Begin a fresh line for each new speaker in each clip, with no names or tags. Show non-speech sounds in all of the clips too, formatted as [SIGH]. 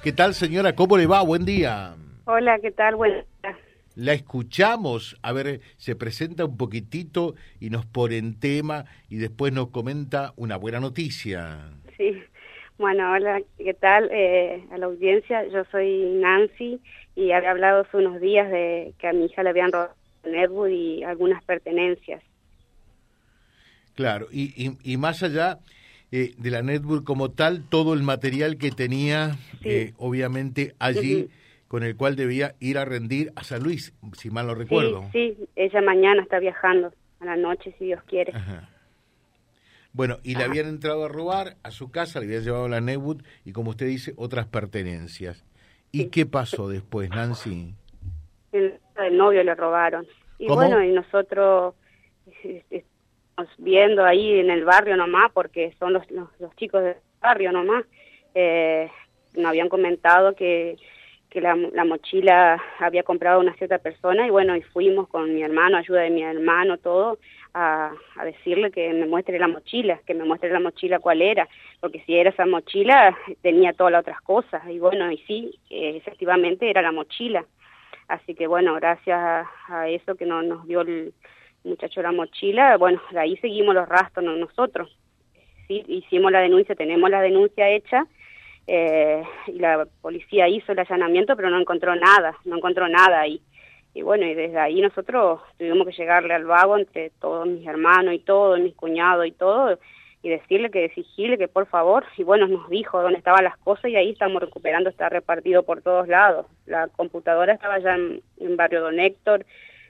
¿Qué tal, señora? ¿Cómo le va? Buen día.
Hola, ¿qué tal? Buenas
La escuchamos, a ver, se presenta un poquitito y nos pone en tema y después nos comenta una buena noticia.
Sí, bueno, hola, ¿qué tal? Eh, a la audiencia, yo soy Nancy y había hablado hace unos días de que a mi hija le habían robado Netwood y algunas pertenencias.
Claro, y, y, y más allá eh, de la network como tal, todo el material que tenía, eh, obviamente, allí, con el cual debía ir a rendir a San Luis, si mal no recuerdo.
Sí, sí, ella mañana está viajando, a la noche, si Dios quiere.
Bueno, y le habían entrado a robar a su casa, le habían llevado la Netwood y, como usted dice, otras pertenencias. ¿Y qué pasó después, Nancy?
El, el novio le robaron. Y bueno, y nosotros viendo ahí en el barrio nomás, porque son los, los, chicos del barrio nomás, eh, nos habían comentado que, que la, la, mochila había comprado una cierta persona y bueno, y fuimos con mi hermano, ayuda de mi hermano, todo, a, a decirle que me muestre la mochila, que me muestre la mochila cuál era, porque si era esa mochila tenía todas las otras cosas y bueno, y sí, efectivamente era la mochila. Así que bueno, gracias a, a eso que no, nos dio el, muchacho la mochila, bueno, ahí seguimos los rastros nosotros. Sí, hicimos la denuncia, tenemos la denuncia hecha eh, y la policía hizo el allanamiento, pero no encontró nada, no encontró nada ahí. Y bueno, y desde ahí nosotros tuvimos que llegarle al vago entre todos mis hermanos y todos, mis cuñados y todo, y decirle que exigirle que por favor, y bueno, nos dijo dónde estaban las cosas y ahí estamos recuperando, está repartido por todos lados. La computadora estaba ya en, Barrio Don Héctor,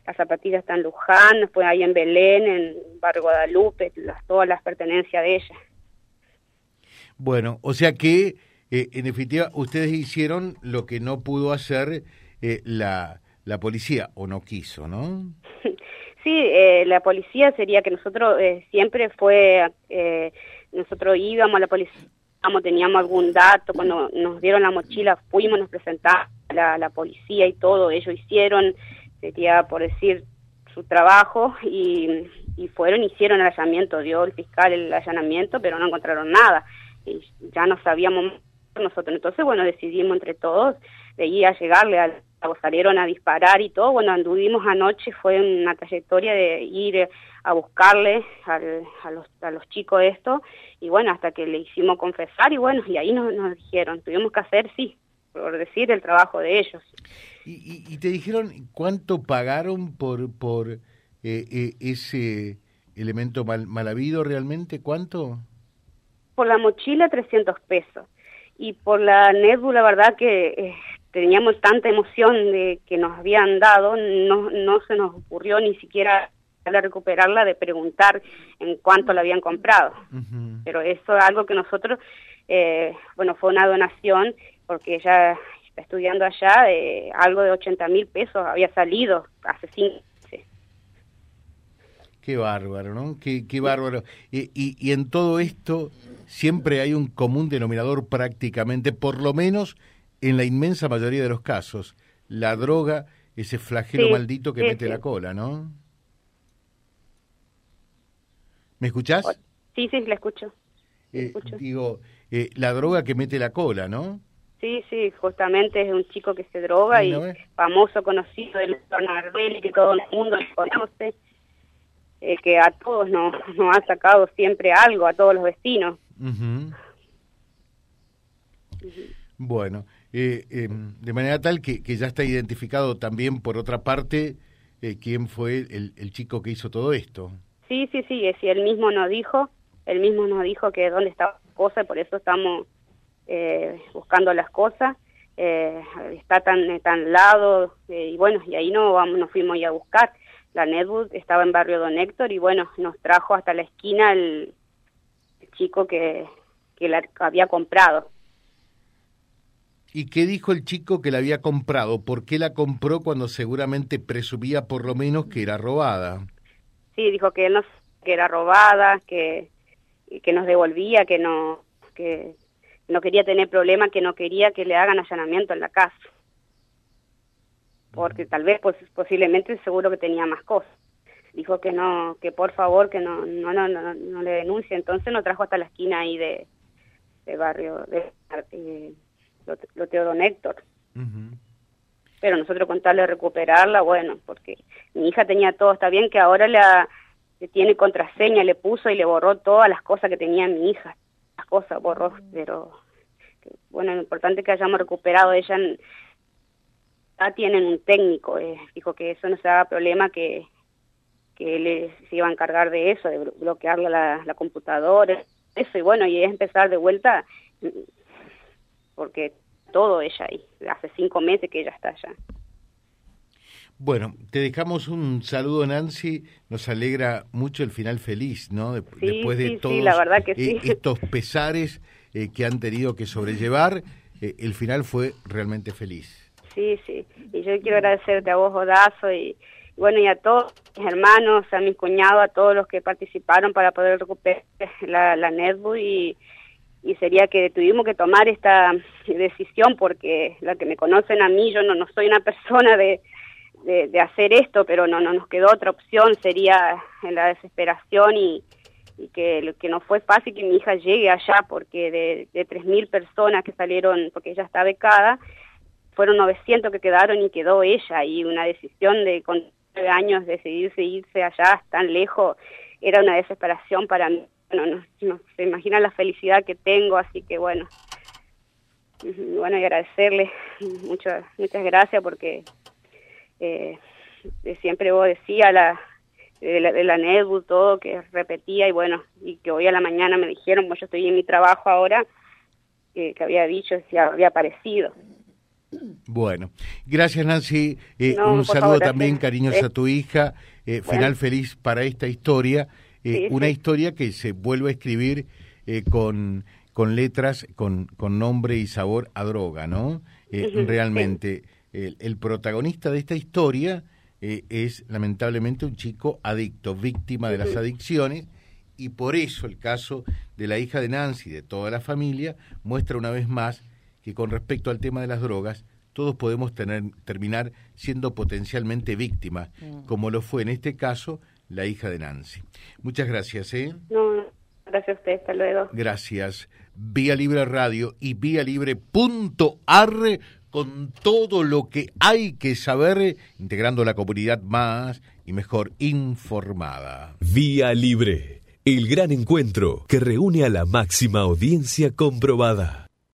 las zapatillas están en Luján, fue ahí en Belén, en Barrio Guadalupe, las, todas las pertenencias de ella.
Bueno, o sea que eh, en definitiva ustedes hicieron lo que no pudo hacer eh, la, la policía o no quiso, ¿no? [LAUGHS]
Sí, eh, la policía sería que nosotros eh, siempre fue, eh, nosotros íbamos a la policía, teníamos algún dato, cuando nos dieron la mochila fuimos, nos presentamos a la, la policía y todo, ellos hicieron sería por decir su trabajo y, y fueron, hicieron el allanamiento, dio el fiscal el allanamiento, pero no encontraron nada y ya no sabíamos nosotros. Entonces, bueno, decidimos entre todos de ir a llegarle al salieron a disparar y todo, bueno, anduvimos anoche, fue una trayectoria de ir a buscarle al, a, los, a los chicos esto, y bueno, hasta que le hicimos confesar, y bueno, y ahí nos, nos dijeron, tuvimos que hacer, sí, por decir, el trabajo de ellos.
¿Y, y, te dijeron cuánto pagaron por, por eh, eh, ese elemento mal, mal habido realmente? ¿Cuánto?
Por la mochila 300 pesos y por la Netbu la verdad que eh, teníamos tanta emoción de que nos habían dado, no, no se nos ocurrió ni siquiera a recuperarla de preguntar en cuánto la habían comprado. Uh -huh. Pero eso es algo que nosotros, eh, bueno, fue una donación porque ya estudiando allá, eh, algo de 80 mil pesos había salido hace cinco.
Qué bárbaro, ¿no? Qué, qué bárbaro. Y, y, y, en todo esto siempre hay un común denominador prácticamente, por lo menos en la inmensa mayoría de los casos, la droga, ese flagelo sí, maldito que sí, mete sí. la cola, ¿no? ¿Me escuchás?
Sí, sí, la escucho.
Eh, escucho. Digo, eh, la droga que mete la cola, ¿no?
Sí, sí, justamente es un chico que se droga y, famoso, conocido del y que todo el mundo lo conoce, eh, que a todos nos, nos ha sacado siempre algo, a todos los vecinos.
Uh -huh. Uh -huh. Bueno, eh, eh, de manera tal que, que, ya está identificado también, por otra parte, eh, quién fue el, el, chico que hizo todo esto.
Sí, sí, sí, sí, él mismo nos dijo, él mismo nos dijo que dónde estaba la cosa, por eso estamos eh, buscando las cosas, eh, está tan tan lado y bueno, y ahí no vamos, nos fuimos a buscar. La Netwood estaba en barrio Don Héctor y bueno, nos trajo hasta la esquina el, el chico que, que la había comprado.
¿Y qué dijo el chico que la había comprado? ¿Por qué la compró cuando seguramente presumía por lo menos que era robada?
Sí, dijo que no que era robada, que que nos devolvía, que no que no quería tener problemas, que no quería que le hagan allanamiento en la casa. Porque tal vez, pues posiblemente, seguro que tenía más cosas. Dijo que no, que por favor, que no no no no, no le denuncie. Entonces nos trajo hasta la esquina ahí de, de barrio, de, eh, lo, lo Néctor. Pero nosotros con tal de recuperarla, bueno, porque mi hija tenía todo, está bien que ahora la, le tiene contraseña, le puso y le borró todas las cosas que tenía mi hija, las cosas borró, pero bueno, lo importante es que hayamos recuperado, ella ya tienen un técnico, eh, dijo que eso no se haga problema, que, que él se iba a encargar de eso, de bloquearle la, la computadora, eso, y bueno, y es empezar de vuelta, porque todo ella ahí, hace cinco meses que ella está allá.
Bueno, te dejamos un saludo, Nancy. Nos alegra mucho el final feliz, ¿no?
Después de todos la verdad que
eh, estos pesares eh, que han tenido que sobrellevar, eh, el final fue realmente feliz.
Sí, sí. Y yo quiero agradecerte a vos, Odazo, y, bueno, y a todos mis hermanos, a mis cuñados, a todos los que participaron para poder recuperar la, la netbook y, y sería que tuvimos que tomar esta decisión porque la que me conocen a mí, yo no, no soy una [LAUGHS] persona de de, hacer esto, pero no, no nos quedó otra opción, sería en la desesperación y, y que, que no fue fácil que mi hija llegue allá, porque de, de 3.000 personas que salieron, porque ella está becada, fueron 900 que quedaron y quedó ella, y una decisión de con nueve años decidirse irse allá tan lejos, era una desesperación para mí. Bueno, no, se imagina la felicidad que tengo, así que bueno, bueno, y agradecerle muchas, muchas gracias porque eh, siempre vos decía la, la, de la todo, que repetía y bueno, y que hoy a la mañana me dijeron, pues yo estoy en mi trabajo ahora, que había dicho, si había aparecido.
Bueno, gracias Nancy. Eh, un saludo también cariñoso a tu hija. Eh, final feliz para esta historia. Eh, una historia que se vuelve a escribir con, con letras, con, con nombre y sabor a droga, ¿no? realmente el, protagonista de esta historia eh, es lamentablemente un chico adicto, víctima de las adicciones, y por eso el caso de la hija de Nancy y de toda la familia muestra una vez más que con respecto al tema de las drogas, todos podemos tener, terminar siendo potencialmente víctimas, mm. como lo fue en este caso la hija de Nancy. Muchas gracias. ¿eh?
No, gracias a usted, hasta luego.
Gracias. Vía Libre Radio y vía libre.ar con todo lo que hay que saber, integrando la comunidad más y mejor informada.
Vía Libre, el gran encuentro que reúne a la máxima audiencia comprobada.